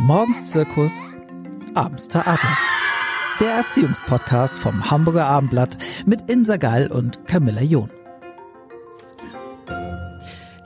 Morgens Zirkus, abends Theater. Der Erziehungspodcast vom Hamburger Abendblatt mit Insa Gall und Camilla John.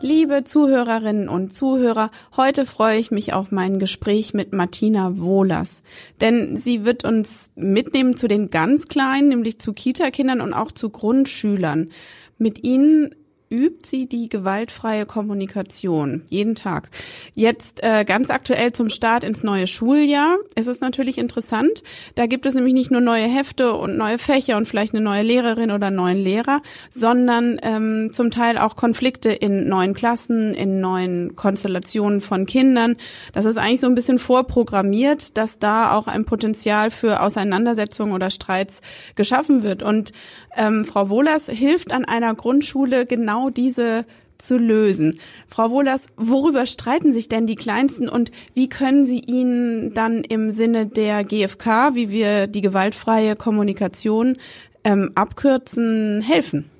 Liebe Zuhörerinnen und Zuhörer, heute freue ich mich auf mein Gespräch mit Martina Wohlers, denn sie wird uns mitnehmen zu den ganz Kleinen, nämlich zu Kita-Kindern und auch zu Grundschülern. Mit ihnen übt sie die gewaltfreie Kommunikation jeden Tag. Jetzt äh, ganz aktuell zum Start ins neue Schuljahr ist es natürlich interessant. Da gibt es nämlich nicht nur neue Hefte und neue Fächer und vielleicht eine neue Lehrerin oder einen neuen Lehrer, sondern ähm, zum Teil auch Konflikte in neuen Klassen, in neuen Konstellationen von Kindern. Das ist eigentlich so ein bisschen vorprogrammiert, dass da auch ein Potenzial für Auseinandersetzungen oder Streits geschaffen wird. Und ähm, Frau Wohlers hilft an einer Grundschule genau diese zu lösen. Frau Wohlers, worüber streiten sich denn die Kleinsten und wie können Sie ihnen dann im Sinne der GfK, wie wir die gewaltfreie Kommunikation ähm, abkürzen, helfen?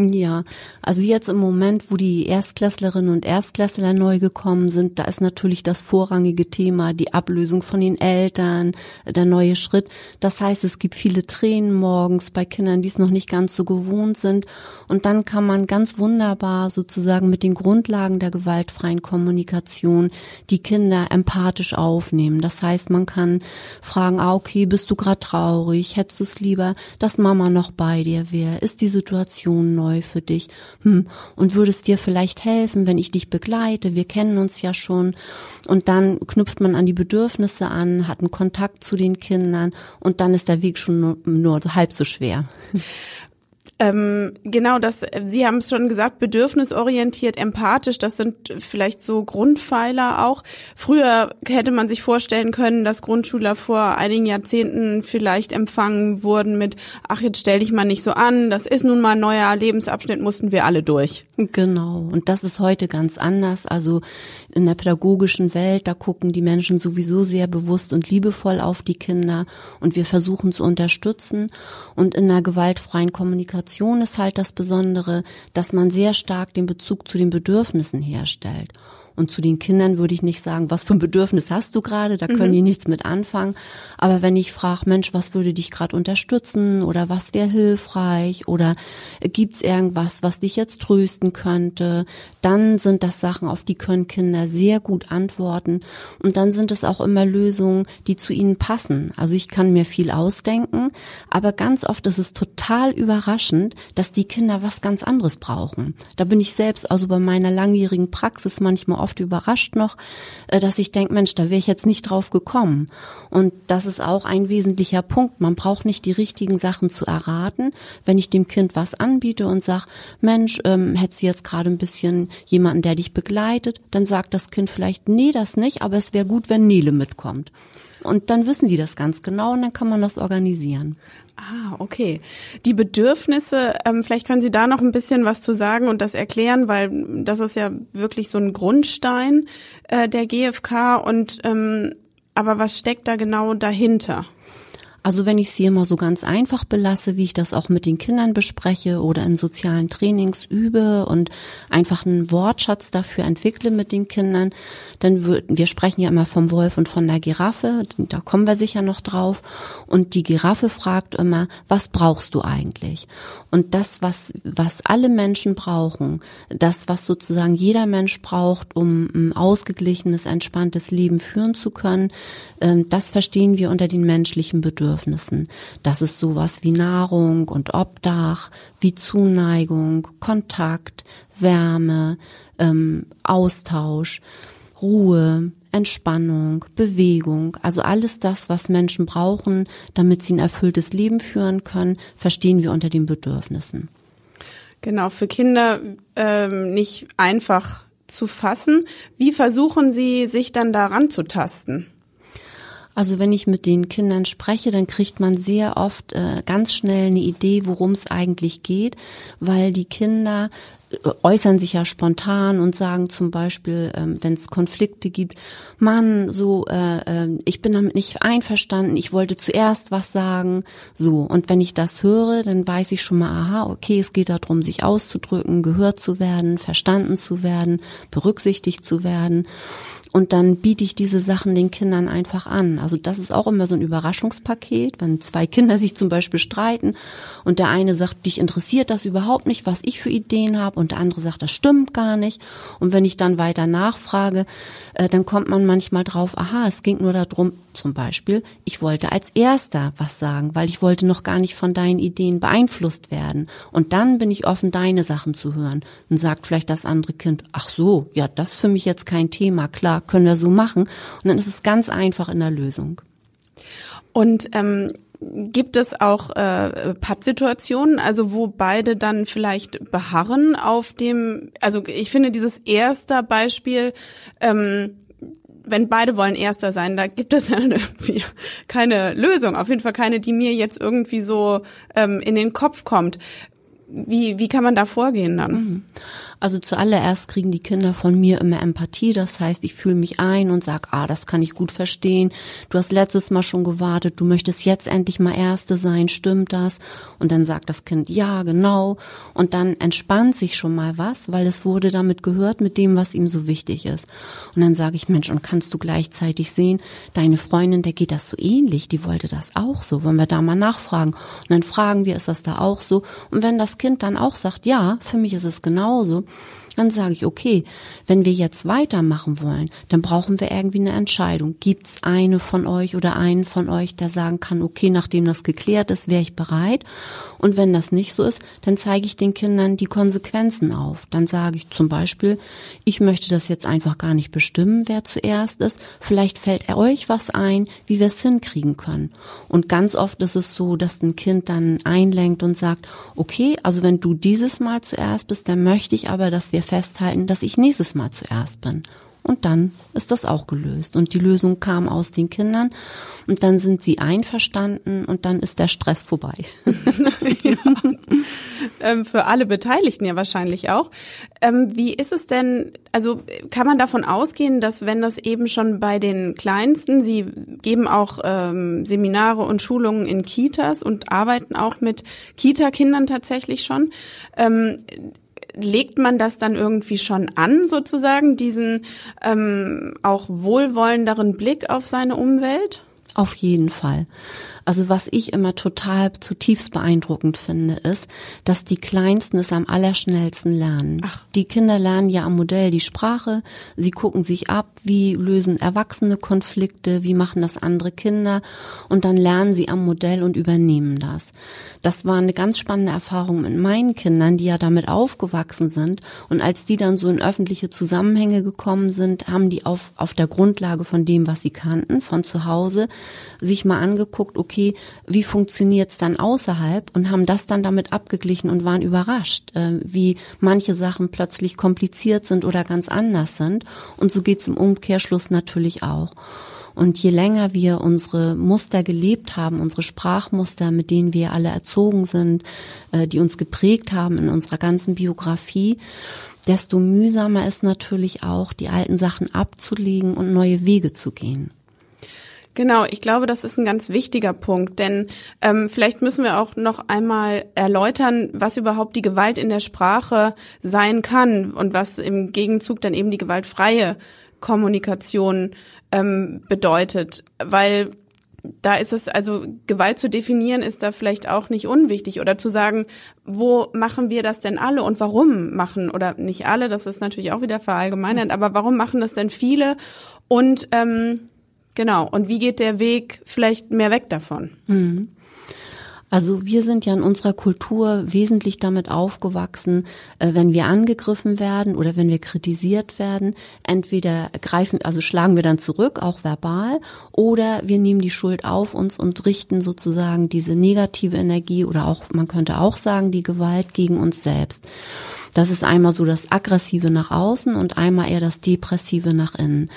Ja, also jetzt im Moment, wo die Erstklässlerinnen und Erstklässler neu gekommen sind, da ist natürlich das vorrangige Thema die Ablösung von den Eltern, der neue Schritt. Das heißt, es gibt viele Tränen morgens bei Kindern, die es noch nicht ganz so gewohnt sind. Und dann kann man ganz wunderbar sozusagen mit den Grundlagen der gewaltfreien Kommunikation die Kinder empathisch aufnehmen. Das heißt, man kann fragen, ah, okay, bist du gerade traurig? Hättest du es lieber, dass Mama noch bei dir wäre? Ist die Situation neu? Neu für dich. Hm, und würde es dir vielleicht helfen, wenn ich dich begleite? Wir kennen uns ja schon. Und dann knüpft man an die Bedürfnisse an, hat einen Kontakt zu den Kindern und dann ist der Weg schon nur, nur halb so schwer. Ähm, genau, das, Sie haben es schon gesagt, bedürfnisorientiert, empathisch, das sind vielleicht so Grundpfeiler auch. Früher hätte man sich vorstellen können, dass Grundschüler vor einigen Jahrzehnten vielleicht empfangen wurden mit, ach, jetzt stell dich mal nicht so an, das ist nun mal ein neuer Lebensabschnitt, mussten wir alle durch. Genau, und das ist heute ganz anders. Also in der pädagogischen Welt, da gucken die Menschen sowieso sehr bewusst und liebevoll auf die Kinder und wir versuchen zu unterstützen. Und in der gewaltfreien Kommunikation ist halt das Besondere, dass man sehr stark den Bezug zu den Bedürfnissen herstellt. Und zu den Kindern würde ich nicht sagen, was für ein Bedürfnis hast du gerade, da können mhm. die nichts mit anfangen. Aber wenn ich frage, Mensch, was würde dich gerade unterstützen oder was wäre hilfreich oder gibt's irgendwas, was dich jetzt trösten könnte, dann sind das Sachen, auf die können Kinder sehr gut antworten. Und dann sind es auch immer Lösungen, die zu ihnen passen. Also ich kann mir viel ausdenken, aber ganz oft ist es total überraschend, dass die Kinder was ganz anderes brauchen. Da bin ich selbst also bei meiner langjährigen Praxis manchmal oft überrascht noch, äh, dass ich denke, Mensch, da wäre ich jetzt nicht drauf gekommen. Und das ist auch ein wesentlicher Punkt. Man braucht nicht die richtigen Sachen zu erraten. Wenn ich dem Kind was anbiete und sage, Mensch, ähm, hättest du jetzt gerade ein bisschen jemanden, der dich begleitet, dann sagt das Kind vielleicht, nee, das nicht, aber es wäre gut, wenn Nele mitkommt. Und dann wissen die das ganz genau und dann kann man das organisieren. Ah, okay. Die Bedürfnisse, ähm, vielleicht können Sie da noch ein bisschen was zu sagen und das erklären, weil das ist ja wirklich so ein Grundstein äh, der GfK und ähm, aber was steckt da genau dahinter? Also wenn ich es hier mal so ganz einfach belasse, wie ich das auch mit den Kindern bespreche oder in sozialen Trainings übe und einfach einen Wortschatz dafür entwickle mit den Kindern, dann würden wir sprechen ja immer vom Wolf und von der Giraffe, da kommen wir sicher noch drauf. Und die Giraffe fragt immer, was brauchst du eigentlich? Und das, was, was alle Menschen brauchen, das, was sozusagen jeder Mensch braucht, um ein ausgeglichenes, entspanntes Leben führen zu können, ähm, das verstehen wir unter den menschlichen Bedürfnissen. Bedürfnissen. Das ist sowas wie Nahrung und Obdach, wie Zuneigung, Kontakt, Wärme, ähm, Austausch, Ruhe, Entspannung, Bewegung, also alles das, was Menschen brauchen, damit sie ein erfülltes Leben führen können, verstehen wir unter den Bedürfnissen. Genau, für Kinder ähm, nicht einfach zu fassen. Wie versuchen Sie, sich dann daran zu tasten? Also wenn ich mit den Kindern spreche, dann kriegt man sehr oft äh, ganz schnell eine Idee, worum es eigentlich geht, weil die Kinder äußern sich ja spontan und sagen zum Beispiel, ähm, wenn es Konflikte gibt, Mann, so, äh, äh, ich bin damit nicht einverstanden, ich wollte zuerst was sagen, so. Und wenn ich das höre, dann weiß ich schon mal, aha, okay, es geht darum, sich auszudrücken, gehört zu werden, verstanden zu werden, berücksichtigt zu werden. Und dann biete ich diese Sachen den Kindern einfach an. Also das ist auch immer so ein Überraschungspaket, wenn zwei Kinder sich zum Beispiel streiten und der eine sagt, dich interessiert das überhaupt nicht, was ich für Ideen habe und der andere sagt, das stimmt gar nicht. Und wenn ich dann weiter nachfrage, äh, dann kommt man manchmal drauf, aha, es ging nur darum, zum Beispiel, ich wollte als erster was sagen, weil ich wollte noch gar nicht von deinen Ideen beeinflusst werden. Und dann bin ich offen, deine Sachen zu hören. Und sagt vielleicht das andere Kind, ach so, ja, das ist für mich jetzt kein Thema, klar, können wir so machen. Und dann ist es ganz einfach in der Lösung. Und ähm, Gibt es auch äh, Pattsituationen, also wo beide dann vielleicht beharren auf dem, also ich finde dieses erste Beispiel, ähm, wenn beide wollen Erster sein, da gibt es ja irgendwie keine Lösung, auf jeden Fall keine, die mir jetzt irgendwie so ähm, in den Kopf kommt. Wie, wie kann man da vorgehen dann? Mhm. Also zuallererst kriegen die Kinder von mir immer Empathie. Das heißt, ich fühle mich ein und sag, ah, das kann ich gut verstehen. Du hast letztes Mal schon gewartet, du möchtest jetzt endlich mal Erste sein, stimmt das? Und dann sagt das Kind, ja, genau. Und dann entspannt sich schon mal was, weil es wurde damit gehört mit dem, was ihm so wichtig ist. Und dann sage ich, Mensch, und kannst du gleichzeitig sehen, deine Freundin, der geht das so ähnlich, die wollte das auch so. Wollen wir da mal nachfragen? Und dann fragen wir, ist das da auch so? Und wenn das Kind dann auch sagt, ja, für mich ist es genauso, dann sage ich, okay, wenn wir jetzt weitermachen wollen, dann brauchen wir irgendwie eine Entscheidung. Gibt es eine von euch oder einen von euch, der sagen kann, okay, nachdem das geklärt ist, wäre ich bereit. Und wenn das nicht so ist, dann zeige ich den Kindern die Konsequenzen auf. Dann sage ich zum Beispiel, ich möchte das jetzt einfach gar nicht bestimmen, wer zuerst ist. Vielleicht fällt euch was ein, wie wir es hinkriegen können. Und ganz oft ist es so, dass ein Kind dann einlenkt und sagt, okay, also wenn du dieses Mal zuerst bist, dann möchte ich aber, dass wir festhalten, dass ich nächstes Mal zuerst bin. Und dann ist das auch gelöst. Und die Lösung kam aus den Kindern. Und dann sind sie einverstanden und dann ist der Stress vorbei. ja. ähm, für alle Beteiligten ja wahrscheinlich auch. Ähm, wie ist es denn, also kann man davon ausgehen, dass wenn das eben schon bei den Kleinsten, Sie geben auch ähm, Seminare und Schulungen in Kitas und arbeiten auch mit Kita-Kindern tatsächlich schon, ähm, legt man das dann irgendwie schon an, sozusagen, diesen ähm, auch wohlwollenderen Blick auf seine Umwelt? Auf jeden Fall. Also was ich immer total zutiefst beeindruckend finde, ist, dass die Kleinsten es am allerschnellsten lernen. Ach. Die Kinder lernen ja am Modell die Sprache, sie gucken sich ab, wie lösen Erwachsene Konflikte, wie machen das andere Kinder und dann lernen sie am Modell und übernehmen das. Das war eine ganz spannende Erfahrung mit meinen Kindern, die ja damit aufgewachsen sind und als die dann so in öffentliche Zusammenhänge gekommen sind, haben die auf, auf der Grundlage von dem, was sie kannten, von zu Hause, sich mal angeguckt, okay, okay, wie funktioniert's dann außerhalb und haben das dann damit abgeglichen und waren überrascht, äh, wie manche Sachen plötzlich kompliziert sind oder ganz anders sind. Und so geht's im Umkehrschluss natürlich auch. Und je länger wir unsere Muster gelebt haben, unsere Sprachmuster, mit denen wir alle erzogen sind, äh, die uns geprägt haben in unserer ganzen Biografie, desto mühsamer ist natürlich auch, die alten Sachen abzulegen und neue Wege zu gehen. Genau, ich glaube, das ist ein ganz wichtiger Punkt, denn ähm, vielleicht müssen wir auch noch einmal erläutern, was überhaupt die Gewalt in der Sprache sein kann und was im Gegenzug dann eben die gewaltfreie Kommunikation ähm, bedeutet, weil da ist es, also Gewalt zu definieren, ist da vielleicht auch nicht unwichtig oder zu sagen, wo machen wir das denn alle und warum machen oder nicht alle, das ist natürlich auch wieder verallgemeinert, aber warum machen das denn viele? Und ähm, Genau. Und wie geht der Weg vielleicht mehr weg davon? Mhm. Also wir sind ja in unserer Kultur wesentlich damit aufgewachsen, äh, wenn wir angegriffen werden oder wenn wir kritisiert werden, entweder greifen, also schlagen wir dann zurück, auch verbal, oder wir nehmen die Schuld auf uns und richten sozusagen diese negative Energie oder auch, man könnte auch sagen, die Gewalt gegen uns selbst. Das ist einmal so das Aggressive nach außen und einmal eher das Depressive nach innen.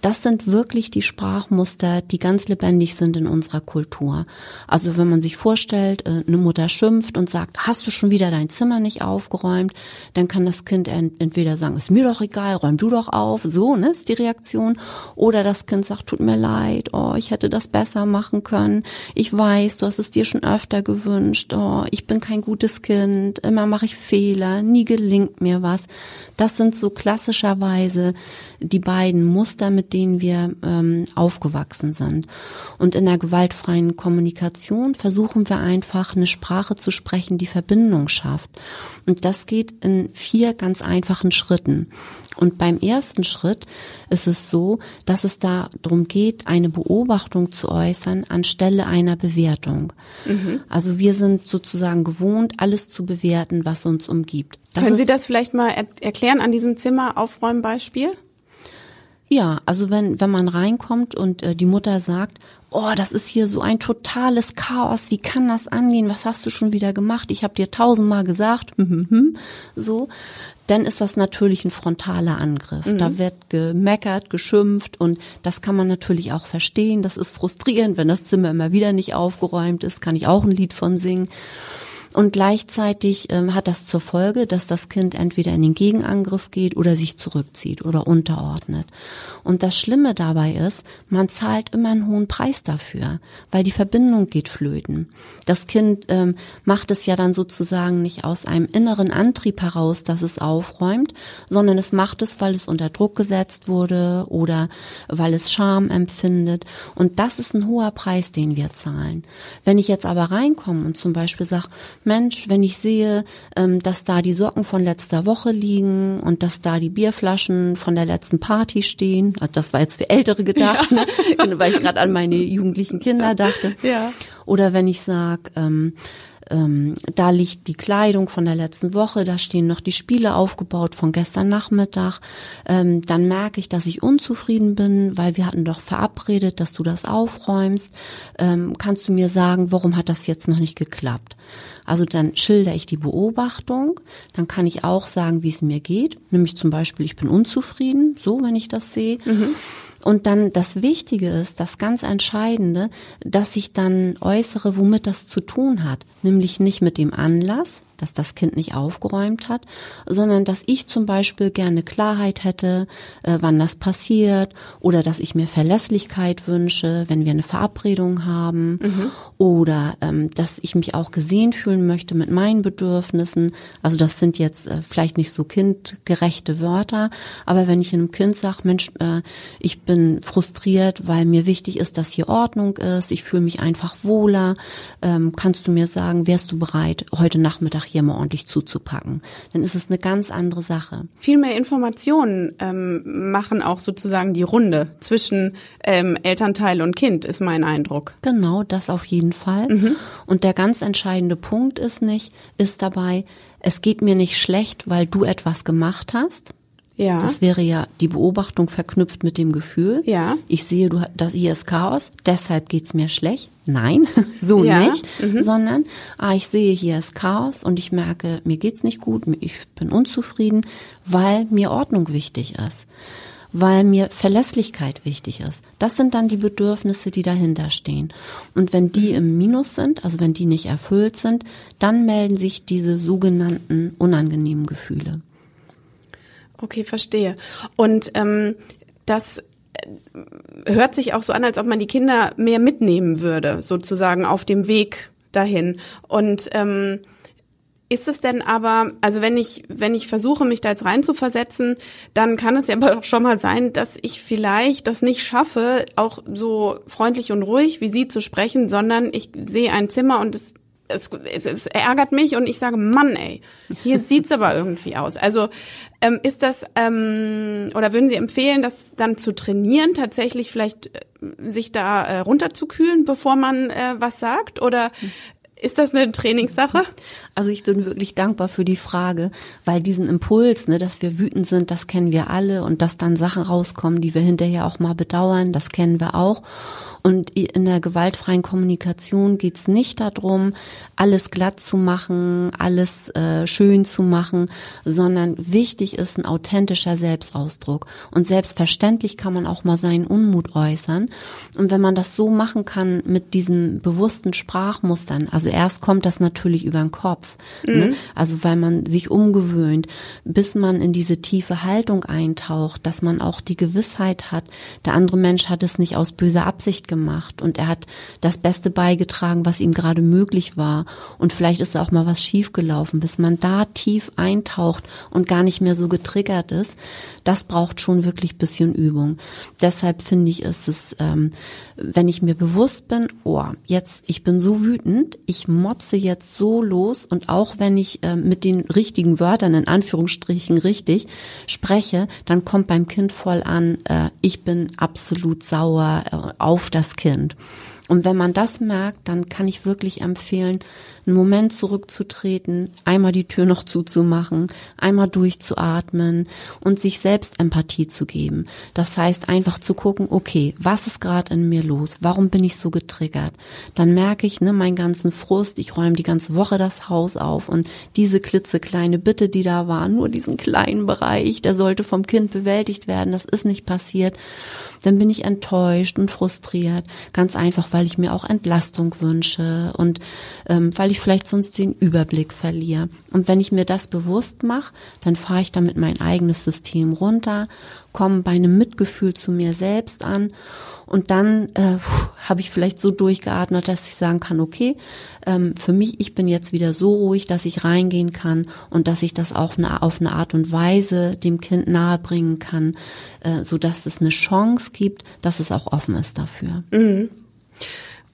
Das sind wirklich die Sprachmuster, die ganz lebendig sind in unserer Kultur. Also wenn man sich vorstellt, äh, eine Mutter schimpft und sagt, hast du schon wieder dein Zimmer nicht aufgeräumt, dann kann das Kind entweder sagen, ist mir doch egal, räum du doch auf, so, ne, ist die Reaktion. Oder das Kind sagt, tut mir leid, oh, ich hätte das besser machen können. Ich weiß, du hast es dir schon öfter gewünscht, oh, ich bin kein gutes Kind, immer mache ich Fehler, nie linkt mir was. Das sind so klassischerweise die beiden Muster, mit denen wir ähm, aufgewachsen sind. Und in der gewaltfreien Kommunikation versuchen wir einfach eine Sprache zu sprechen, die Verbindung schafft. Und das geht in vier ganz einfachen Schritten. Und beim ersten Schritt ist es so, dass es darum geht, eine Beobachtung zu äußern anstelle einer Bewertung. Mhm. Also wir sind sozusagen gewohnt, alles zu bewerten, was uns umgibt. Das Können Sie das vielleicht mal er erklären an diesem Zimmeraufräumbeispiel? Ja, also wenn, wenn man reinkommt und äh, die Mutter sagt, oh, das ist hier so ein totales Chaos, wie kann das angehen, was hast du schon wieder gemacht, ich habe dir tausendmal gesagt, so, dann ist das natürlich ein frontaler Angriff. Mhm. Da wird gemeckert, geschimpft und das kann man natürlich auch verstehen. Das ist frustrierend, wenn das Zimmer immer wieder nicht aufgeräumt ist, kann ich auch ein Lied von singen. Und gleichzeitig ähm, hat das zur Folge, dass das Kind entweder in den Gegenangriff geht oder sich zurückzieht oder unterordnet. Und das Schlimme dabei ist, man zahlt immer einen hohen Preis dafür, weil die Verbindung geht flöten. Das Kind ähm, macht es ja dann sozusagen nicht aus einem inneren Antrieb heraus, dass es aufräumt, sondern es macht es, weil es unter Druck gesetzt wurde oder weil es Scham empfindet. Und das ist ein hoher Preis, den wir zahlen. Wenn ich jetzt aber reinkomme und zum Beispiel sage, Mensch, wenn ich sehe, ähm, dass da die Socken von letzter Woche liegen und dass da die Bierflaschen von der letzten Party stehen, also das war jetzt für Ältere gedacht, ja. ne? weil ich gerade an meine jugendlichen Kinder dachte. Ja. Oder wenn ich sag, ähm, da liegt die Kleidung von der letzten Woche, da stehen noch die Spiele aufgebaut von gestern Nachmittag. Ähm, dann merke ich, dass ich unzufrieden bin, weil wir hatten doch verabredet, dass du das aufräumst. Ähm, kannst du mir sagen, warum hat das jetzt noch nicht geklappt? Also dann schilder ich die Beobachtung, dann kann ich auch sagen, wie es mir geht, nämlich zum Beispiel, ich bin unzufrieden, so wenn ich das sehe. Mhm. Und dann das Wichtige ist, das ganz Entscheidende, dass ich dann äußere, womit das zu tun hat. Nämlich nicht mit dem Anlass, dass das Kind nicht aufgeräumt hat, sondern dass ich zum Beispiel gerne Klarheit hätte, äh, wann das passiert oder dass ich mir Verlässlichkeit wünsche, wenn wir eine Verabredung haben mhm. oder ähm, dass ich mich auch gesehen fühlen möchte mit meinen Bedürfnissen. Also das sind jetzt äh, vielleicht nicht so kindgerechte Wörter, aber wenn ich einem Kind sage, Mensch, äh, ich bin frustriert, weil mir wichtig ist, dass hier Ordnung ist, ich fühle mich einfach wohler, ähm, kannst du mir sagen, wärst du bereit, heute Nachmittag hier mal ordentlich zuzupacken. Dann ist es eine ganz andere Sache. Viel mehr Informationen ähm, machen auch sozusagen die Runde zwischen ähm, Elternteil und Kind, ist mein Eindruck. Genau, das auf jeden Fall. Mhm. Und der ganz entscheidende Punkt ist nicht, ist dabei, es geht mir nicht schlecht, weil du etwas gemacht hast, ja. Das wäre ja die Beobachtung verknüpft mit dem Gefühl. Ja. Ich sehe, du, das hier ist Chaos, deshalb geht's mir schlecht. Nein, so ja. nicht, mhm. sondern ah, ich sehe, hier ist Chaos und ich merke, mir geht's nicht gut, ich bin unzufrieden, weil mir Ordnung wichtig ist weil mir Verlässlichkeit wichtig ist. Das sind dann die Bedürfnisse, die dahinter stehen. Und wenn die im Minus sind, also wenn die nicht erfüllt sind, dann melden sich diese sogenannten unangenehmen Gefühle. Okay, verstehe. Und ähm, das äh, hört sich auch so an, als ob man die Kinder mehr mitnehmen würde, sozusagen auf dem Weg dahin. Und ähm, ist es denn aber, also wenn ich, wenn ich versuche, mich da jetzt reinzuversetzen, dann kann es ja aber auch schon mal sein, dass ich vielleicht das nicht schaffe, auch so freundlich und ruhig wie Sie zu sprechen, sondern ich sehe ein Zimmer und es es, es ärgert mich und ich sage, Mann, ey, hier sieht's aber irgendwie aus. Also ähm, ist das ähm, oder würden Sie empfehlen, das dann zu trainieren, tatsächlich vielleicht äh, sich da äh, runterzukühlen, bevor man äh, was sagt? Oder ist das eine Trainingssache? Also ich bin wirklich dankbar für die Frage, weil diesen Impuls, ne, dass wir wütend sind, das kennen wir alle und dass dann Sachen rauskommen, die wir hinterher auch mal bedauern, das kennen wir auch. Und in der gewaltfreien Kommunikation geht es nicht darum, alles glatt zu machen, alles äh, schön zu machen, sondern wichtig ist ein authentischer Selbstausdruck. Und selbstverständlich kann man auch mal seinen Unmut äußern. Und wenn man das so machen kann mit diesen bewussten Sprachmustern, Also erst kommt das natürlich über den Kopf. Ne? Mhm. Ne? Also weil man sich umgewöhnt, bis man in diese tiefe Haltung eintaucht, dass man auch die Gewissheit hat, der andere Mensch hat es nicht aus böser Absicht gemacht und er hat das Beste beigetragen, was ihm gerade möglich war. Und vielleicht ist auch mal was schiefgelaufen, bis man da tief eintaucht und gar nicht mehr so getriggert ist. Das braucht schon wirklich bisschen Übung. Deshalb finde ich, ist es, ähm, wenn ich mir bewusst bin, oh, jetzt, ich bin so wütend, ich motze jetzt so los und auch wenn ich äh, mit den richtigen Wörtern in Anführungsstrichen richtig spreche, dann kommt beim Kind voll an, äh, ich bin absolut sauer äh, auf das Kind. Und wenn man das merkt, dann kann ich wirklich empfehlen, einen Moment zurückzutreten, einmal die Tür noch zuzumachen, einmal durchzuatmen und sich selbst Empathie zu geben. Das heißt einfach zu gucken, okay, was ist gerade in mir los? Warum bin ich so getriggert? Dann merke ich, ne, meinen ganzen Frust, ich räume die ganze Woche das Haus auf und diese klitzekleine Bitte, die da war, nur diesen kleinen Bereich, der sollte vom Kind bewältigt werden, das ist nicht passiert dann bin ich enttäuscht und frustriert. Ganz einfach, weil ich mir auch Entlastung wünsche und ähm, weil ich vielleicht sonst den Überblick verliere. Und wenn ich mir das bewusst mache, dann fahre ich damit mein eigenes System runter, komme bei einem Mitgefühl zu mir selbst an und dann äh, habe ich vielleicht so durchgeatmet, dass ich sagen kann, okay, ähm, für mich, ich bin jetzt wieder so ruhig, dass ich reingehen kann und dass ich das auch auf eine Art und Weise dem Kind nahebringen kann, äh, so dass es eine Chance gibt, dass es auch offen ist dafür. Mhm.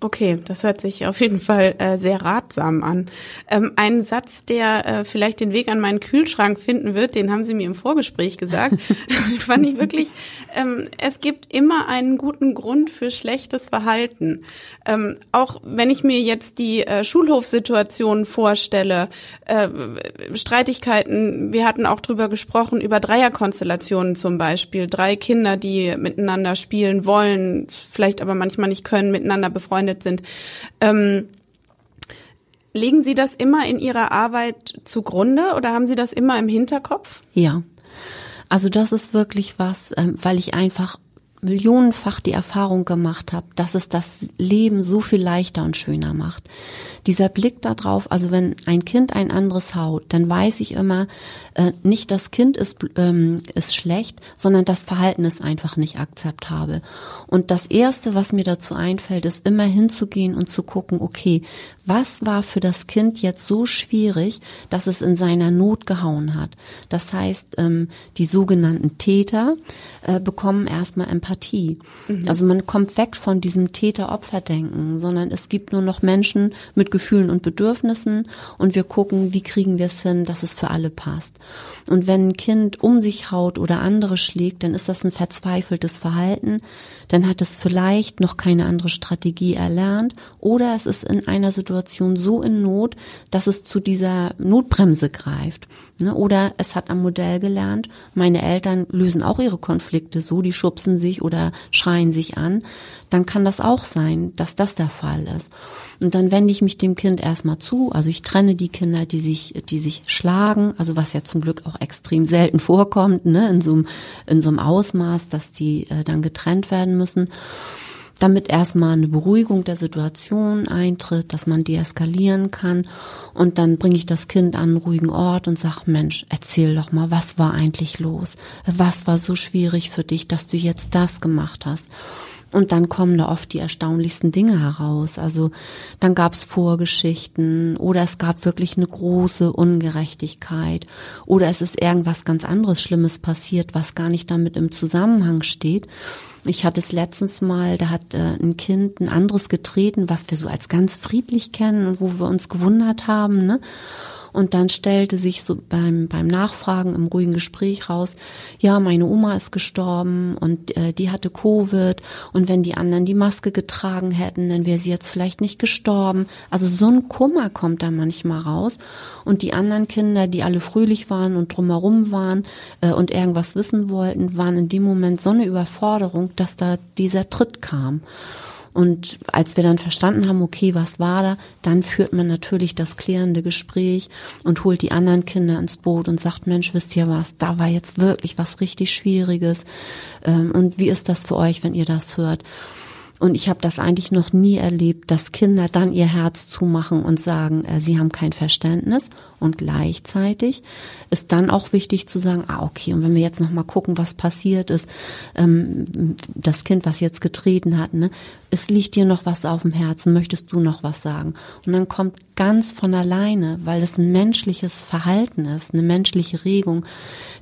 Okay, das hört sich auf jeden Fall äh, sehr ratsam an. Ähm, ein Satz, der äh, vielleicht den Weg an meinen Kühlschrank finden wird, den haben Sie mir im Vorgespräch gesagt, fand ich wirklich, ähm, es gibt immer einen guten Grund für schlechtes Verhalten. Ähm, auch wenn ich mir jetzt die äh, Schulhofsituation vorstelle, äh, Streitigkeiten, wir hatten auch drüber gesprochen, über Dreierkonstellationen zum Beispiel, drei Kinder, die miteinander spielen wollen, vielleicht aber manchmal nicht können, miteinander befreundet sind. Ähm, legen Sie das immer in Ihrer Arbeit zugrunde oder haben Sie das immer im Hinterkopf? Ja. Also das ist wirklich was, ähm, weil ich einfach millionenfach die Erfahrung gemacht habe, dass es das Leben so viel leichter und schöner macht. Dieser Blick darauf, also wenn ein Kind ein anderes haut, dann weiß ich immer, äh, nicht das Kind ist, ähm, ist schlecht, sondern das Verhalten ist einfach nicht akzeptabel. Und das Erste, was mir dazu einfällt, ist immer hinzugehen und zu gucken, okay, was war für das Kind jetzt so schwierig, dass es in seiner Not gehauen hat. Das heißt, ähm, die sogenannten Täter äh, bekommen erstmal Empathie. Mhm. Also man kommt weg von diesem Täter-Opfer-Denken, sondern es gibt nur noch Menschen mit Gefühlen und Bedürfnissen und wir gucken, wie kriegen wir es hin, dass es für alle passt. Und wenn ein Kind um sich haut oder andere schlägt, dann ist das ein verzweifeltes Verhalten, dann hat es vielleicht noch keine andere Strategie erlernt oder es ist in einer Situation so in Not, dass es zu dieser Notbremse greift. Ne? Oder es hat am Modell gelernt, meine Eltern lösen auch ihre Konflikte so, die schubsen sich oder schreien sich an, dann kann das auch sein, dass das der Fall ist. Und dann wende ich mich dem Kind erstmal zu. Also ich trenne die Kinder, die sich, die sich schlagen, also was ja zum Glück auch extrem selten vorkommt, ne, in so einem, in so einem Ausmaß, dass die äh, dann getrennt werden müssen damit erstmal eine Beruhigung der Situation eintritt, dass man deeskalieren kann und dann bringe ich das Kind an einen ruhigen Ort und sag, Mensch, erzähl doch mal, was war eigentlich los? Was war so schwierig für dich, dass du jetzt das gemacht hast? Und dann kommen da oft die erstaunlichsten Dinge heraus. Also dann gab es Vorgeschichten oder es gab wirklich eine große Ungerechtigkeit oder es ist irgendwas ganz anderes Schlimmes passiert, was gar nicht damit im Zusammenhang steht. Ich hatte es letztens mal, da hat äh, ein Kind ein anderes getreten, was wir so als ganz friedlich kennen und wo wir uns gewundert haben. Ne? Und dann stellte sich so beim, beim Nachfragen im ruhigen Gespräch raus, ja, meine Oma ist gestorben und äh, die hatte Covid und wenn die anderen die Maske getragen hätten, dann wäre sie jetzt vielleicht nicht gestorben. Also so ein Kummer kommt da manchmal raus. Und die anderen Kinder, die alle fröhlich waren und drumherum waren äh, und irgendwas wissen wollten, waren in dem Moment so eine Überforderung, dass da dieser Tritt kam. Und als wir dann verstanden haben, okay, was war da, dann führt man natürlich das klärende Gespräch und holt die anderen Kinder ins Boot und sagt, Mensch, wisst ihr was, da war jetzt wirklich was richtig Schwieriges. Ähm, und wie ist das für euch, wenn ihr das hört? Und ich habe das eigentlich noch nie erlebt, dass Kinder dann ihr Herz zumachen und sagen, äh, sie haben kein Verständnis. Und gleichzeitig ist dann auch wichtig zu sagen, ah okay, und wenn wir jetzt noch mal gucken, was passiert ist, ähm, das Kind, was jetzt getreten hat, ne, es liegt dir noch was auf dem Herzen, möchtest du noch was sagen? Und dann kommt ganz von alleine, weil es ein menschliches Verhalten ist, eine menschliche Regung,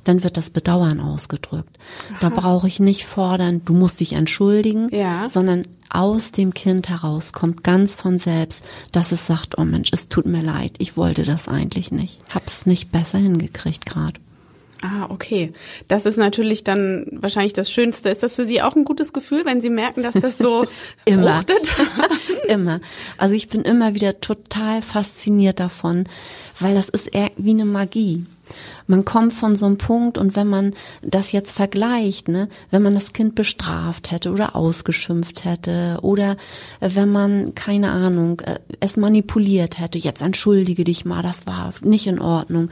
dann wird das Bedauern ausgedrückt. Aha. Da brauche ich nicht fordern, du musst dich entschuldigen, ja. sondern aus dem Kind heraus kommt ganz von selbst, dass es sagt, oh Mensch, es tut mir leid, ich wollte das eigentlich nicht. Hab's nicht besser hingekriegt gerade. Ah, okay. Das ist natürlich dann wahrscheinlich das Schönste. Ist das für Sie auch ein gutes Gefühl, wenn Sie merken, dass das so immer. fruchtet? immer. Also ich bin immer wieder total fasziniert davon, weil das ist eher wie eine Magie. Man kommt von so einem Punkt und wenn man das jetzt vergleicht, ne, wenn man das Kind bestraft hätte oder ausgeschimpft hätte oder wenn man, keine Ahnung, äh, es manipuliert hätte, jetzt entschuldige dich mal, das war nicht in Ordnung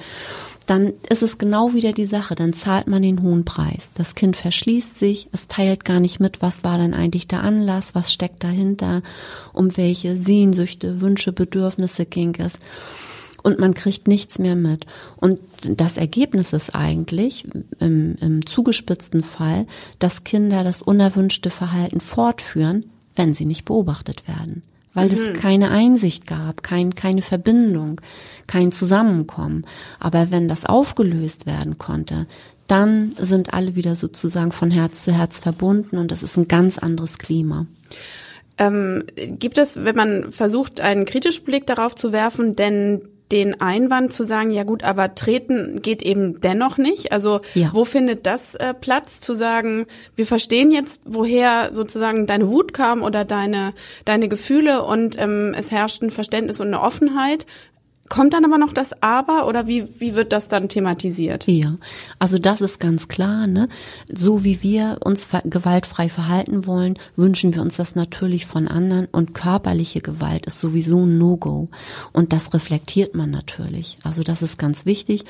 dann ist es genau wieder die Sache, dann zahlt man den hohen Preis. Das Kind verschließt sich, es teilt gar nicht mit, was war denn eigentlich der Anlass, was steckt dahinter, um welche Sehnsüchte, Wünsche, Bedürfnisse ging es. Und man kriegt nichts mehr mit. Und das Ergebnis ist eigentlich im, im zugespitzten Fall, dass Kinder das unerwünschte Verhalten fortführen, wenn sie nicht beobachtet werden weil mhm. es keine Einsicht gab, kein, keine Verbindung, kein Zusammenkommen. Aber wenn das aufgelöst werden konnte, dann sind alle wieder sozusagen von Herz zu Herz verbunden und das ist ein ganz anderes Klima. Ähm, gibt es, wenn man versucht, einen kritischen Blick darauf zu werfen, denn den Einwand zu sagen, ja gut, aber treten geht eben dennoch nicht. Also ja. wo findet das äh, Platz zu sagen, wir verstehen jetzt, woher sozusagen deine Wut kam oder deine deine Gefühle und ähm, es herrscht ein Verständnis und eine Offenheit. Kommt dann aber noch das Aber oder wie, wie wird das dann thematisiert? Ja, also das ist ganz klar, ne? So wie wir uns gewaltfrei verhalten wollen, wünschen wir uns das natürlich von anderen und körperliche Gewalt ist sowieso ein No-Go. Und das reflektiert man natürlich. Also das ist ganz wichtig.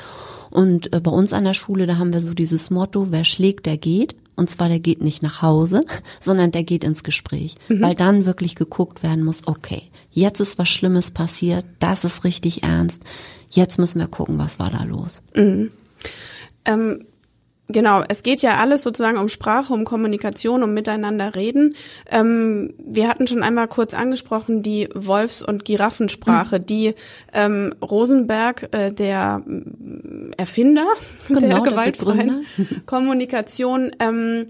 Und äh, bei uns an der Schule, da haben wir so dieses Motto, wer schlägt, der geht. Und zwar, der geht nicht nach Hause, sondern der geht ins Gespräch, mhm. weil dann wirklich geguckt werden muss, okay, jetzt ist was Schlimmes passiert, das ist richtig ernst, jetzt müssen wir gucken, was war da los. Mhm. Ähm, Genau, es geht ja alles sozusagen um Sprache, um Kommunikation, um miteinander reden. Ähm, wir hatten schon einmal kurz angesprochen die Wolfs- und Giraffensprache, mhm. die ähm, Rosenberg, äh, der äh, Erfinder genau, der gewaltfreien Kommunikation, ähm,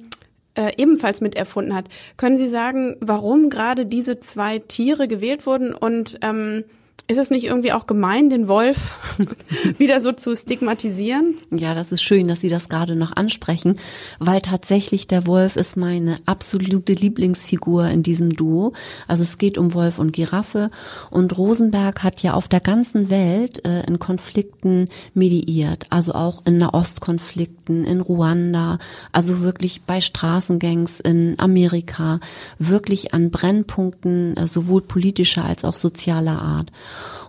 äh, ebenfalls mit erfunden hat. Können Sie sagen, warum gerade diese zwei Tiere gewählt wurden und ähm, ist es nicht irgendwie auch gemein, den Wolf wieder so zu stigmatisieren? Ja, das ist schön, dass Sie das gerade noch ansprechen, weil tatsächlich der Wolf ist meine absolute Lieblingsfigur in diesem Duo. Also es geht um Wolf und Giraffe und Rosenberg hat ja auf der ganzen Welt äh, in Konflikten mediiert, also auch in Nahostkonflikten, in Ruanda, also wirklich bei Straßengangs in Amerika, wirklich an Brennpunkten äh, sowohl politischer als auch sozialer Art.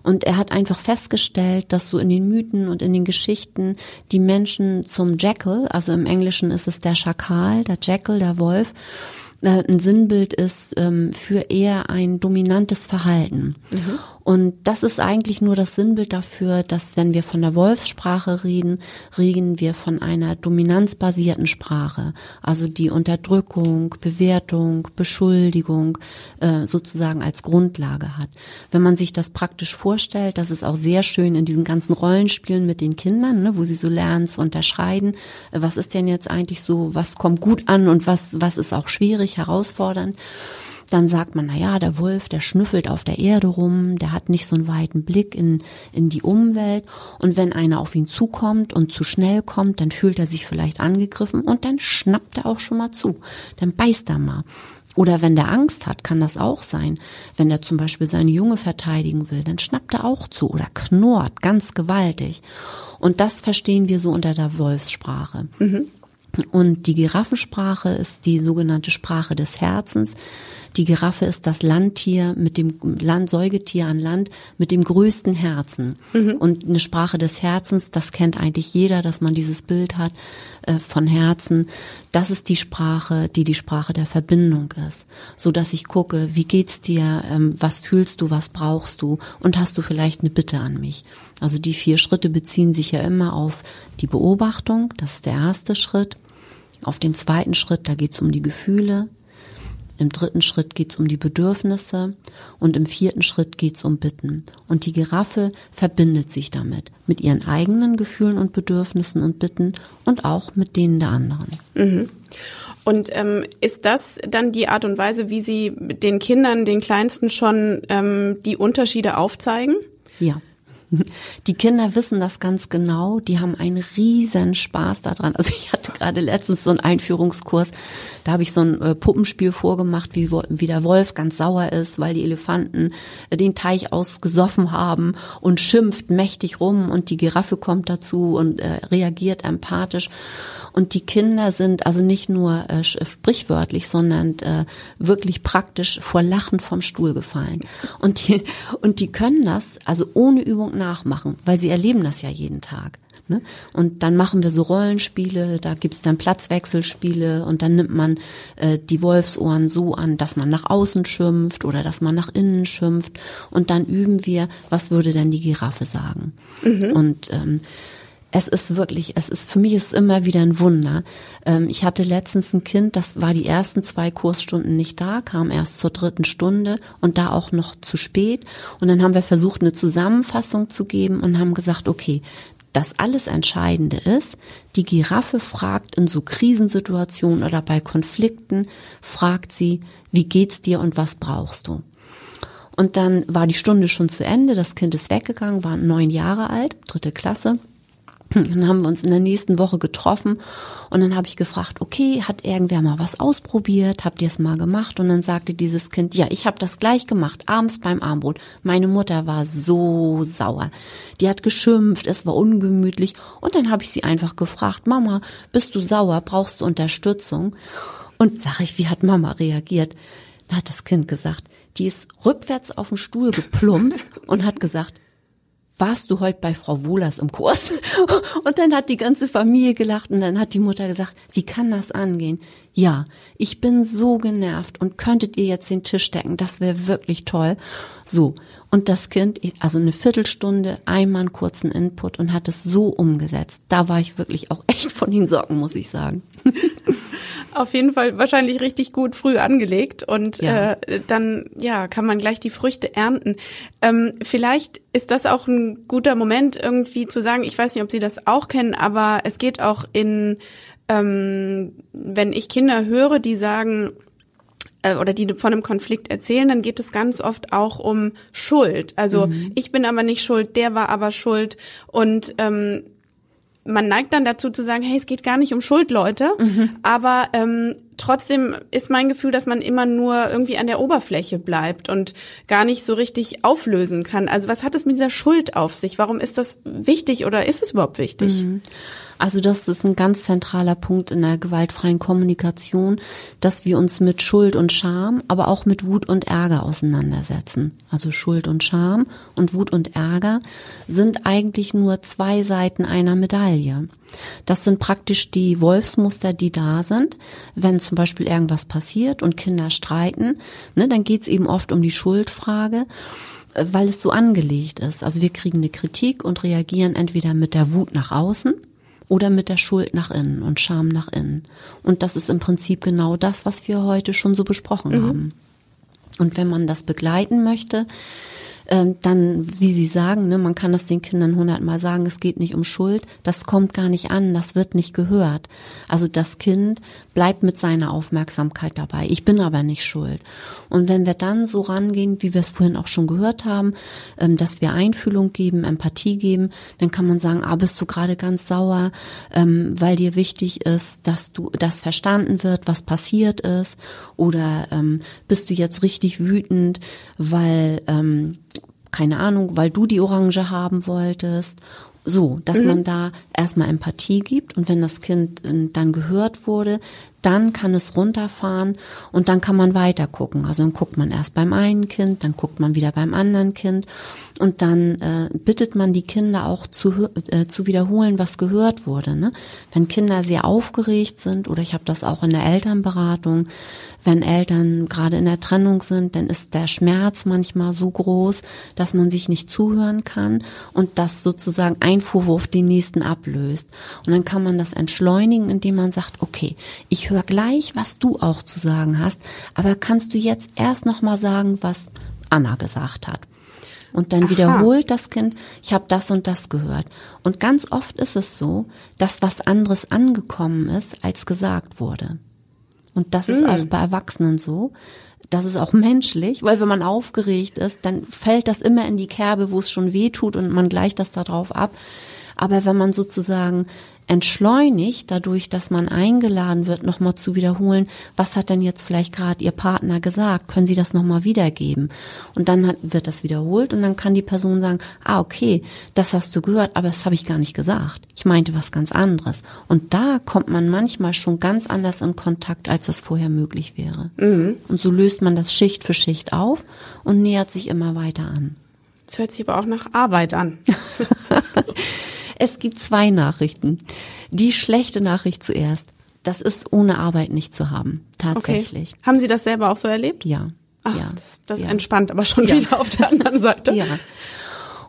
Und er hat einfach festgestellt, dass so in den Mythen und in den Geschichten die Menschen zum Jackal, also im Englischen ist es der Schakal, der Jackal, der Wolf, ein Sinnbild ist ähm, für eher ein dominantes Verhalten. Mhm. Und das ist eigentlich nur das Sinnbild dafür, dass wenn wir von der Wolfssprache reden, reden wir von einer dominanzbasierten Sprache, also die Unterdrückung, Bewertung, Beschuldigung äh, sozusagen als Grundlage hat. Wenn man sich das praktisch vorstellt, das ist auch sehr schön in diesen ganzen Rollenspielen mit den Kindern, ne, wo sie so lernen zu unterscheiden, äh, was ist denn jetzt eigentlich so, was kommt gut an und was, was ist auch schwierig, herausfordernd dann sagt man, na ja, der Wolf, der schnüffelt auf der Erde rum, der hat nicht so einen weiten Blick in, in die Umwelt. Und wenn einer auf ihn zukommt und zu schnell kommt, dann fühlt er sich vielleicht angegriffen und dann schnappt er auch schon mal zu. Dann beißt er mal. Oder wenn der Angst hat, kann das auch sein. Wenn er zum Beispiel seine Junge verteidigen will, dann schnappt er auch zu oder knurrt ganz gewaltig. Und das verstehen wir so unter der Wolfssprache. Mhm. Und die Giraffensprache ist die sogenannte Sprache des Herzens. Die Giraffe ist das Landtier mit dem Land, Säugetier an Land mit dem größten Herzen. Mhm. Und eine Sprache des Herzens, das kennt eigentlich jeder, dass man dieses Bild hat äh, von Herzen. das ist die Sprache, die die Sprache der Verbindung ist, so dass ich gucke, wie geht's dir, ähm, was fühlst du, was brauchst du und hast du vielleicht eine Bitte an mich. Also die vier Schritte beziehen sich ja immer auf die Beobachtung, das ist der erste Schritt. Auf den zweiten Schritt, da geht's um die Gefühle, im dritten Schritt geht es um die Bedürfnisse und im vierten Schritt geht es um Bitten. Und die Giraffe verbindet sich damit, mit ihren eigenen Gefühlen und Bedürfnissen und Bitten und auch mit denen der anderen. Mhm. Und ähm, ist das dann die Art und Weise, wie Sie den Kindern, den Kleinsten schon ähm, die Unterschiede aufzeigen? Ja. Die Kinder wissen das ganz genau, die haben einen riesen Spaß daran. Also ich hatte gerade letztens so einen Einführungskurs, da habe ich so ein äh, Puppenspiel vorgemacht, wie, wie der Wolf ganz sauer ist, weil die Elefanten äh, den Teich ausgesoffen haben und schimpft mächtig rum und die Giraffe kommt dazu und äh, reagiert empathisch. Und die Kinder sind also nicht nur äh, sprichwörtlich, sondern äh, wirklich praktisch vor Lachen vom Stuhl gefallen. Und die, und die können das also ohne Übung nachmachen, weil sie erleben das ja jeden Tag. Ne? Und dann machen wir so Rollenspiele, da gibt's dann Platzwechselspiele und dann nimmt man äh, die Wolfsohren so an, dass man nach außen schimpft oder dass man nach innen schimpft und dann üben wir, was würde denn die Giraffe sagen. Mhm. Und ähm, es ist wirklich, es ist, für mich ist es immer wieder ein Wunder. Ähm, ich hatte letztens ein Kind, das war die ersten zwei Kursstunden nicht da, kam erst zur dritten Stunde und da auch noch zu spät. Und dann haben wir versucht, eine Zusammenfassung zu geben und haben gesagt, okay, das alles Entscheidende ist, die Giraffe fragt in so Krisensituationen oder bei Konflikten, fragt sie, wie geht's dir und was brauchst du? Und dann war die Stunde schon zu Ende, das Kind ist weggegangen, war neun Jahre alt, dritte Klasse. Dann haben wir uns in der nächsten Woche getroffen und dann habe ich gefragt, okay, hat irgendwer mal was ausprobiert? Habt ihr es mal gemacht? Und dann sagte dieses Kind, ja, ich habe das gleich gemacht, abends beim Armbrot. Meine Mutter war so sauer. Die hat geschimpft, es war ungemütlich und dann habe ich sie einfach gefragt, Mama, bist du sauer? Brauchst du Unterstützung? Und sag ich, wie hat Mama reagiert? Da hat das Kind gesagt, die ist rückwärts auf den Stuhl geplumpst und hat gesagt, warst du heute bei Frau Wohlers im Kurs? Und dann hat die ganze Familie gelacht und dann hat die Mutter gesagt, wie kann das angehen? Ja, ich bin so genervt und könntet ihr jetzt den Tisch decken? Das wäre wirklich toll. So. Und das Kind, also eine Viertelstunde, einmal einen kurzen Input und hat es so umgesetzt. Da war ich wirklich auch echt von den Socken, muss ich sagen. Auf jeden Fall wahrscheinlich richtig gut früh angelegt und ja. äh, dann ja kann man gleich die Früchte ernten. Ähm, vielleicht ist das auch ein guter Moment irgendwie zu sagen. Ich weiß nicht, ob Sie das auch kennen, aber es geht auch in ähm, wenn ich Kinder höre, die sagen, äh, oder die von einem Konflikt erzählen, dann geht es ganz oft auch um Schuld. Also mhm. ich bin aber nicht schuld, der war aber schuld. Und ähm, man neigt dann dazu zu sagen, hey, es geht gar nicht um Schuld, Leute. Mhm. Aber ähm, trotzdem ist mein Gefühl, dass man immer nur irgendwie an der Oberfläche bleibt und gar nicht so richtig auflösen kann. Also was hat es mit dieser Schuld auf sich? Warum ist das wichtig oder ist es überhaupt wichtig? Mhm. Also das ist ein ganz zentraler Punkt in der gewaltfreien Kommunikation, dass wir uns mit Schuld und Scham, aber auch mit Wut und Ärger auseinandersetzen. Also Schuld und Scham und Wut und Ärger sind eigentlich nur zwei Seiten einer Medaille. Das sind praktisch die Wolfsmuster, die da sind. Wenn zum Beispiel irgendwas passiert und Kinder streiten, ne, dann geht es eben oft um die Schuldfrage weil es so angelegt ist. Also wir kriegen eine Kritik und reagieren entweder mit der Wut nach außen oder mit der Schuld nach innen und Scham nach innen. Und das ist im Prinzip genau das, was wir heute schon so besprochen mhm. haben. Und wenn man das begleiten möchte, ähm, dann, wie Sie sagen, ne, man kann das den Kindern hundertmal sagen, es geht nicht um Schuld, das kommt gar nicht an, das wird nicht gehört. Also das Kind bleibt mit seiner Aufmerksamkeit dabei. Ich bin aber nicht schuld. Und wenn wir dann so rangehen, wie wir es vorhin auch schon gehört haben, ähm, dass wir Einfühlung geben, Empathie geben, dann kann man sagen, ah, bist du gerade ganz sauer, ähm, weil dir wichtig ist, dass du das verstanden wird, was passiert ist, oder ähm, bist du jetzt richtig wütend, weil ähm, keine Ahnung, weil du die Orange haben wolltest. So, dass mhm. man da erstmal Empathie gibt und wenn das Kind äh, dann gehört wurde, dann kann es runterfahren und dann kann man weiter gucken. Also dann guckt man erst beim einen Kind, dann guckt man wieder beim anderen Kind und dann äh, bittet man die Kinder auch zu, äh, zu wiederholen, was gehört wurde. Ne? Wenn Kinder sehr aufgeregt sind oder ich habe das auch in der Elternberatung, wenn Eltern gerade in der Trennung sind, dann ist der Schmerz manchmal so groß, dass man sich nicht zuhören kann und das sozusagen ein Vorwurf den nächsten ablöst. Und dann kann man das entschleunigen, indem man sagt, okay, ich höre gleich, was du auch zu sagen hast, aber kannst du jetzt erst noch mal sagen, was Anna gesagt hat? Und dann Aha. wiederholt das Kind, ich habe das und das gehört. Und ganz oft ist es so, dass was anderes angekommen ist, als gesagt wurde. Und das ist mhm. auch bei Erwachsenen so. Das ist auch menschlich, weil wenn man aufgeregt ist, dann fällt das immer in die Kerbe, wo es schon weh tut und man gleicht das darauf ab. Aber wenn man sozusagen entschleunigt, dadurch, dass man eingeladen wird, nochmal zu wiederholen, was hat denn jetzt vielleicht gerade Ihr Partner gesagt? Können Sie das nochmal wiedergeben? Und dann hat, wird das wiederholt und dann kann die Person sagen, ah, okay, das hast du gehört, aber das habe ich gar nicht gesagt. Ich meinte was ganz anderes. Und da kommt man manchmal schon ganz anders in Kontakt, als das vorher möglich wäre. Mhm. Und so löst man das Schicht für Schicht auf und nähert sich immer weiter an. Das hört sich aber auch nach Arbeit an. Es gibt zwei Nachrichten. Die schlechte Nachricht zuerst. Das ist ohne Arbeit nicht zu haben. Tatsächlich. Okay. Haben Sie das selber auch so erlebt? Ja. Ach, ja. Das, das ja. entspannt aber schon ja. wieder auf der anderen Seite. Ja.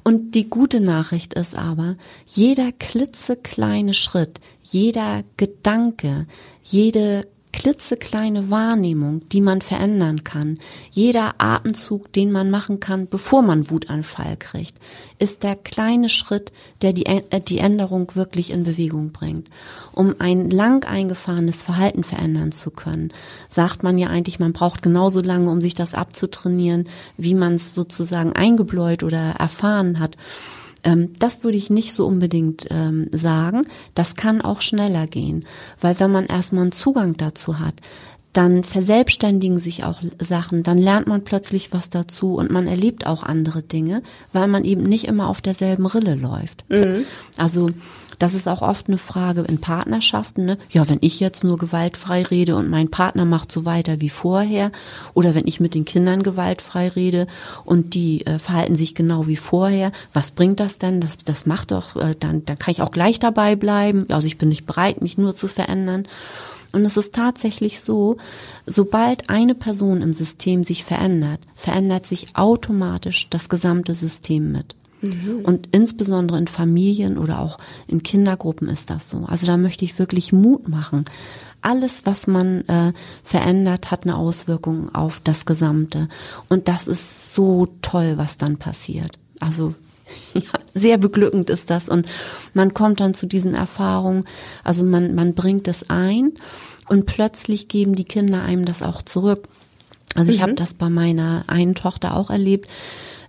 Und die gute Nachricht ist aber, jeder klitzekleine Schritt, jeder Gedanke, jede klitzekleine Wahrnehmung, die man verändern kann, jeder Atemzug, den man machen kann, bevor man Wutanfall kriegt, ist der kleine Schritt, der die, äh, die Änderung wirklich in Bewegung bringt. Um ein lang eingefahrenes Verhalten verändern zu können, sagt man ja eigentlich, man braucht genauso lange, um sich das abzutrainieren, wie man es sozusagen eingebläut oder erfahren hat. Ähm, das würde ich nicht so unbedingt ähm, sagen. Das kann auch schneller gehen, weil wenn man erstmal einen Zugang dazu hat, dann verselbstständigen sich auch Sachen, dann lernt man plötzlich was dazu und man erlebt auch andere Dinge, weil man eben nicht immer auf derselben Rille läuft. Mhm. Also das ist auch oft eine Frage in Partnerschaften. Ne? Ja, wenn ich jetzt nur gewaltfrei rede und mein Partner macht so weiter wie vorher, oder wenn ich mit den Kindern gewaltfrei rede und die äh, verhalten sich genau wie vorher, was bringt das denn? Das, das macht doch, äh, dann, dann kann ich auch gleich dabei bleiben. Also ich bin nicht bereit, mich nur zu verändern. Und es ist tatsächlich so, sobald eine Person im System sich verändert, verändert sich automatisch das gesamte System mit. Mhm. Und insbesondere in Familien oder auch in Kindergruppen ist das so. Also da möchte ich wirklich Mut machen. Alles, was man äh, verändert, hat eine Auswirkung auf das Gesamte. Und das ist so toll, was dann passiert. Also ja, sehr beglückend ist das und man kommt dann zu diesen Erfahrungen, also man, man bringt es ein und plötzlich geben die Kinder einem das auch zurück. Also ich mhm. habe das bei meiner einen Tochter auch erlebt.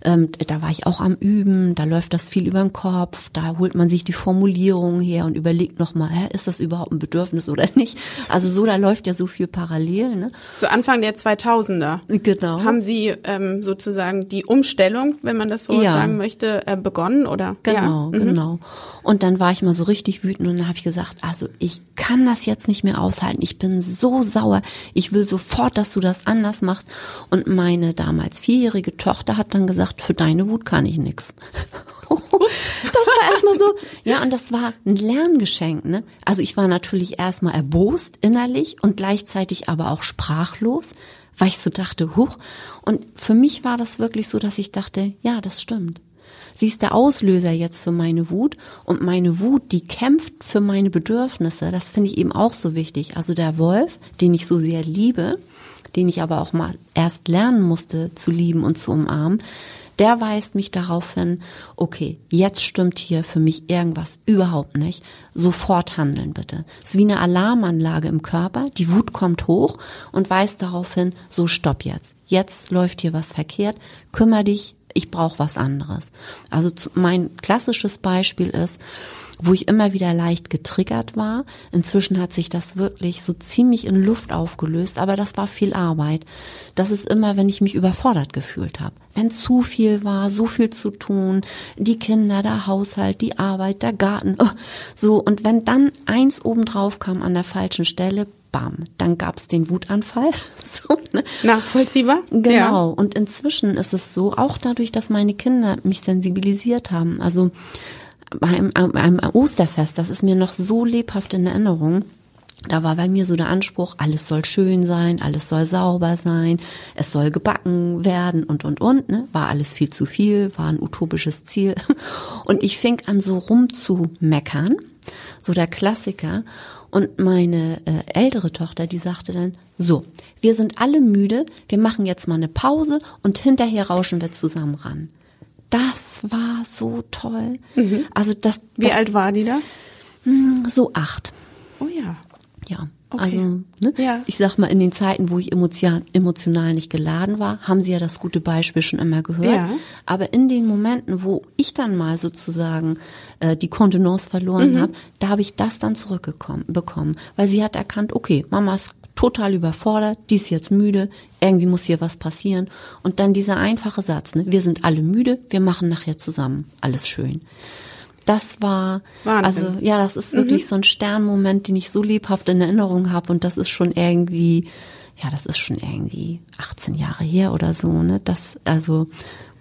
Ähm, da war ich auch am Üben, da läuft das viel über den Kopf, da holt man sich die Formulierungen her und überlegt nochmal, hä, ist das überhaupt ein Bedürfnis oder nicht? Also so, da läuft ja so viel parallel. Ne? Zu Anfang der 2000er genau. haben Sie ähm, sozusagen die Umstellung, wenn man das so ja. sagen möchte, äh, begonnen oder? Genau, ja. genau. Mhm. Und dann war ich mal so richtig wütend und dann habe ich gesagt, also ich kann das jetzt nicht mehr aushalten. Ich bin so sauer. Ich will sofort, dass du das anders machst. Und meine damals vierjährige Tochter hat dann gesagt, für deine Wut kann ich nix. das war erstmal so, ja, und das war ein Lerngeschenk, ne? Also ich war natürlich erstmal erbost innerlich und gleichzeitig aber auch sprachlos, weil ich so dachte, huch. Und für mich war das wirklich so, dass ich dachte, ja, das stimmt. Sie ist der Auslöser jetzt für meine Wut und meine Wut, die kämpft für meine Bedürfnisse. Das finde ich eben auch so wichtig. Also der Wolf, den ich so sehr liebe, den ich aber auch mal erst lernen musste zu lieben und zu umarmen, der weist mich darauf hin, okay, jetzt stimmt hier für mich irgendwas überhaupt nicht. Sofort handeln bitte. Es ist wie eine Alarmanlage im Körper. Die Wut kommt hoch und weist darauf hin, so stopp jetzt. Jetzt läuft hier was verkehrt. Kümmer dich, ich brauche was anderes. Also mein klassisches Beispiel ist, wo ich immer wieder leicht getriggert war. Inzwischen hat sich das wirklich so ziemlich in Luft aufgelöst, aber das war viel Arbeit. Das ist immer, wenn ich mich überfordert gefühlt habe. Wenn zu viel war, so viel zu tun, die Kinder, der Haushalt, die Arbeit, der Garten, oh, so. Und wenn dann eins obendrauf kam an der falschen Stelle, bam, dann gab's den Wutanfall. so, ne? Nachvollziehbar. Genau. Ja. Und inzwischen ist es so, auch dadurch, dass meine Kinder mich sensibilisiert haben. Also beim, beim Osterfest, das ist mir noch so lebhaft in Erinnerung. Da war bei mir so der Anspruch, alles soll schön sein, alles soll sauber sein, es soll gebacken werden und, und, und. Ne? War alles viel zu viel, war ein utopisches Ziel. Und ich fing an so rumzumeckern, so der Klassiker. Und meine äh, ältere Tochter, die sagte dann, so, wir sind alle müde, wir machen jetzt mal eine Pause und hinterher rauschen wir zusammen ran. Das war so toll. Mhm. Also das, das. Wie alt war die da? Hm, so acht. Oh ja. Ja. Okay. Also, ne? ja. ich sag mal, in den Zeiten, wo ich emotional, emotional nicht geladen war, haben sie ja das gute Beispiel schon immer gehört. Ja. Aber in den Momenten, wo ich dann mal sozusagen äh, die Kontenance verloren mhm. habe, da habe ich das dann zurückbekommen, bekommen, weil sie hat erkannt, okay, Mama ist total überfordert, die ist jetzt müde, irgendwie muss hier was passieren. Und dann dieser einfache Satz, ne, wir sind alle müde, wir machen nachher zusammen alles schön. Das war, Wahnsinn. also ja, das ist wirklich mhm. so ein Sternmoment, den ich so lebhaft in Erinnerung habe und das ist schon irgendwie, ja, das ist schon irgendwie 18 Jahre her oder so, ne? Das, also,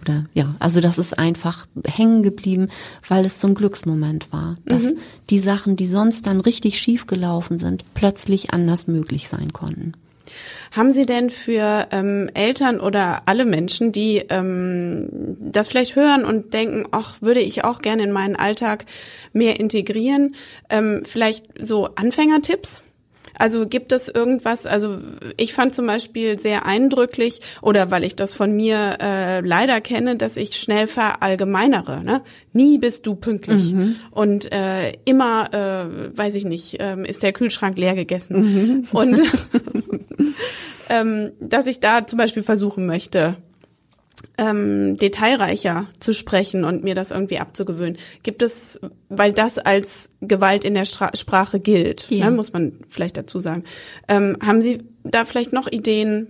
oder ja, also das ist einfach hängen geblieben, weil es so ein Glücksmoment war, dass mhm. die Sachen, die sonst dann richtig schief gelaufen sind, plötzlich anders möglich sein konnten. Haben Sie denn für ähm, Eltern oder alle Menschen, die ähm, das vielleicht hören und denken, ach, würde ich auch gerne in meinen Alltag mehr integrieren, ähm, vielleicht so Anfängertipps? Also gibt es irgendwas, also ich fand zum Beispiel sehr eindrücklich, oder weil ich das von mir äh, leider kenne, dass ich schnell verallgemeinere. Ne? Nie bist du pünktlich. Mhm. Und äh, immer, äh, weiß ich nicht, äh, ist der Kühlschrank leer gegessen. Mhm. Und ähm, dass ich da zum Beispiel versuchen möchte, ähm, detailreicher zu sprechen und mir das irgendwie abzugewöhnen. Gibt es, weil das als Gewalt in der Stra Sprache gilt, ja. ne, muss man vielleicht dazu sagen. Ähm, haben Sie da vielleicht noch Ideen,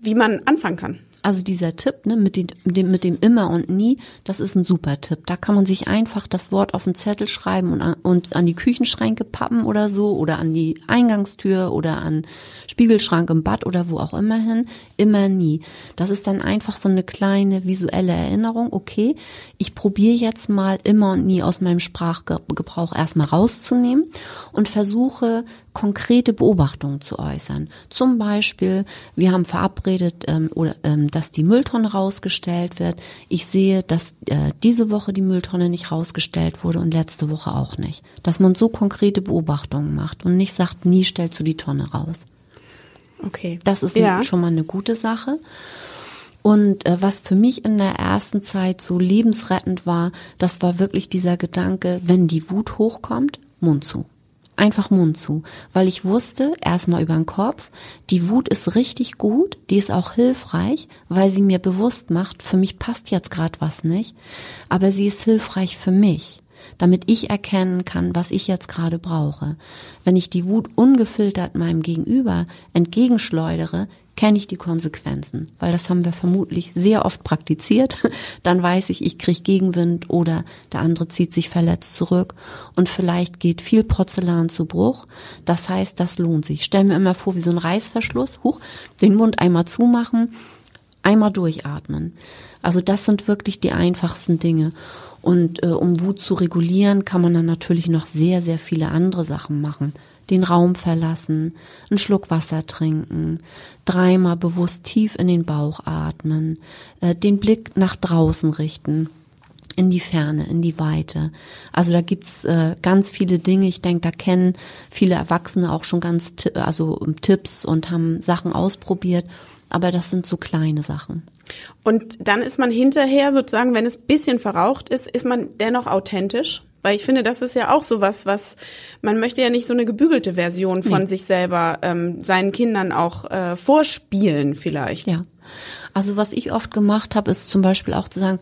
wie man anfangen kann? Also dieser Tipp ne, mit, dem, mit dem immer und nie, das ist ein super Tipp. Da kann man sich einfach das Wort auf den Zettel schreiben und an, und an die Küchenschränke pappen oder so oder an die Eingangstür oder an Spiegelschrank im Bad oder wo auch immer hin. Immer nie. Das ist dann einfach so eine kleine visuelle Erinnerung. Okay, ich probiere jetzt mal immer und nie aus meinem Sprachgebrauch erstmal rauszunehmen und versuche konkrete Beobachtungen zu äußern. Zum Beispiel, wir haben verabredet, ähm, oder, ähm, dass die Mülltonne rausgestellt wird. Ich sehe, dass äh, diese Woche die Mülltonne nicht rausgestellt wurde und letzte Woche auch nicht. Dass man so konkrete Beobachtungen macht und nicht sagt, nie stellst du die Tonne raus. Okay. Das ist ja. schon mal eine gute Sache. Und äh, was für mich in der ersten Zeit so lebensrettend war, das war wirklich dieser Gedanke, wenn die Wut hochkommt, Mund zu einfach Mund zu, weil ich wusste, erstmal über den Kopf, die Wut ist richtig gut, die ist auch hilfreich, weil sie mir bewusst macht, für mich passt jetzt gerade was nicht, aber sie ist hilfreich für mich damit ich erkennen kann, was ich jetzt gerade brauche. Wenn ich die Wut ungefiltert meinem Gegenüber entgegenschleudere, kenne ich die Konsequenzen, weil das haben wir vermutlich sehr oft praktiziert. Dann weiß ich, ich kriege Gegenwind oder der andere zieht sich verletzt zurück und vielleicht geht viel Porzellan zu Bruch. Das heißt, das lohnt sich. Ich stelle mir immer vor, wie so ein Reißverschluss, hoch, den Mund einmal zumachen, einmal durchatmen. Also das sind wirklich die einfachsten Dinge. Und äh, um Wut zu regulieren, kann man dann natürlich noch sehr, sehr viele andere Sachen machen den Raum verlassen, einen Schluck Wasser trinken, dreimal bewusst tief in den Bauch atmen, äh, den Blick nach draußen richten, in die Ferne, in die Weite. Also da gibt's äh, ganz viele Dinge. Ich denke, da kennen viele Erwachsene auch schon ganz also Tipps und haben Sachen ausprobiert. Aber das sind so kleine Sachen. Und dann ist man hinterher sozusagen, wenn es bisschen verraucht ist, ist man dennoch authentisch? Weil ich finde, das ist ja auch sowas, was man möchte ja nicht so eine gebügelte Version von nee. sich selber ähm, seinen Kindern auch äh, vorspielen vielleicht. Ja. Also was ich oft gemacht habe, ist zum Beispiel auch zu sagen,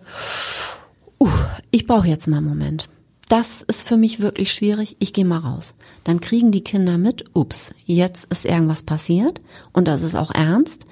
uh, ich brauche jetzt mal einen Moment. Das ist für mich wirklich schwierig. Ich gehe mal raus. Dann kriegen die Kinder mit, ups, jetzt ist irgendwas passiert und das ist auch ernst.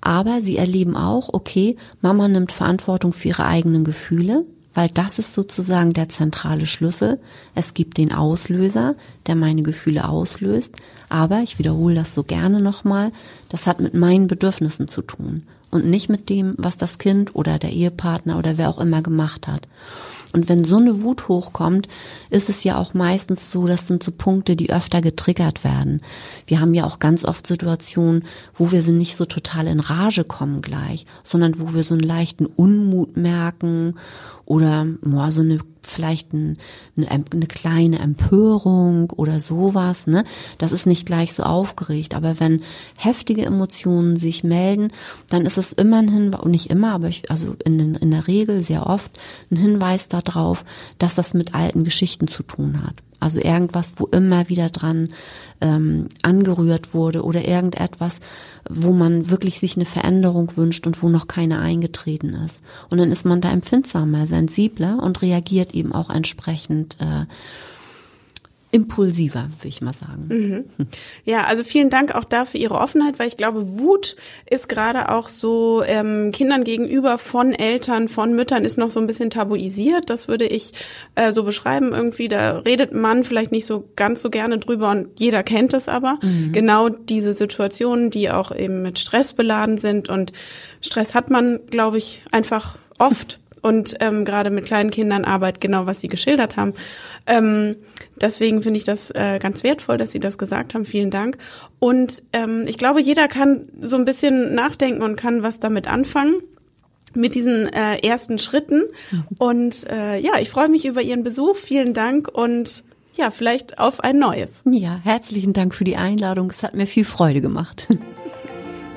Aber sie erleben auch, okay, Mama nimmt Verantwortung für ihre eigenen Gefühle weil das ist sozusagen der zentrale Schlüssel. Es gibt den Auslöser, der meine Gefühle auslöst, aber ich wiederhole das so gerne nochmal, das hat mit meinen Bedürfnissen zu tun und nicht mit dem, was das Kind oder der Ehepartner oder wer auch immer gemacht hat. Und wenn so eine Wut hochkommt, ist es ja auch meistens so, das sind so Punkte, die öfter getriggert werden. Wir haben ja auch ganz oft Situationen, wo wir nicht so total in Rage kommen gleich, sondern wo wir so einen leichten Unmut merken oder boah, so eine vielleicht ein, eine, eine kleine Empörung oder sowas, ne? Das ist nicht gleich so aufgeregt, aber wenn heftige Emotionen sich melden, dann ist es immer ein Hinweis, nicht immer, aber ich, also in, in der Regel sehr oft ein Hinweis darauf, dass das mit alten Geschichten zu tun hat. Also irgendwas, wo immer wieder dran ähm, angerührt wurde oder irgendetwas, wo man wirklich sich eine Veränderung wünscht und wo noch keine eingetreten ist. Und dann ist man da empfindsamer, sensibler und reagiert eben auch entsprechend äh, impulsiver, würde ich mal sagen. Mhm. Ja, also vielen Dank auch dafür Ihre Offenheit, weil ich glaube, Wut ist gerade auch so ähm, Kindern gegenüber von Eltern, von Müttern ist noch so ein bisschen tabuisiert. Das würde ich äh, so beschreiben irgendwie. Da redet man vielleicht nicht so ganz so gerne drüber und jeder kennt es aber. Mhm. Genau diese Situationen, die auch eben mit Stress beladen sind und Stress hat man, glaube ich, einfach oft und ähm, gerade mit kleinen Kindern Arbeit, genau was Sie geschildert haben. Ähm, deswegen finde ich das äh, ganz wertvoll, dass Sie das gesagt haben. Vielen Dank. Und ähm, ich glaube, jeder kann so ein bisschen nachdenken und kann was damit anfangen mit diesen äh, ersten Schritten. Und äh, ja, ich freue mich über Ihren Besuch. Vielen Dank und ja, vielleicht auf ein neues. Ja, herzlichen Dank für die Einladung. Es hat mir viel Freude gemacht.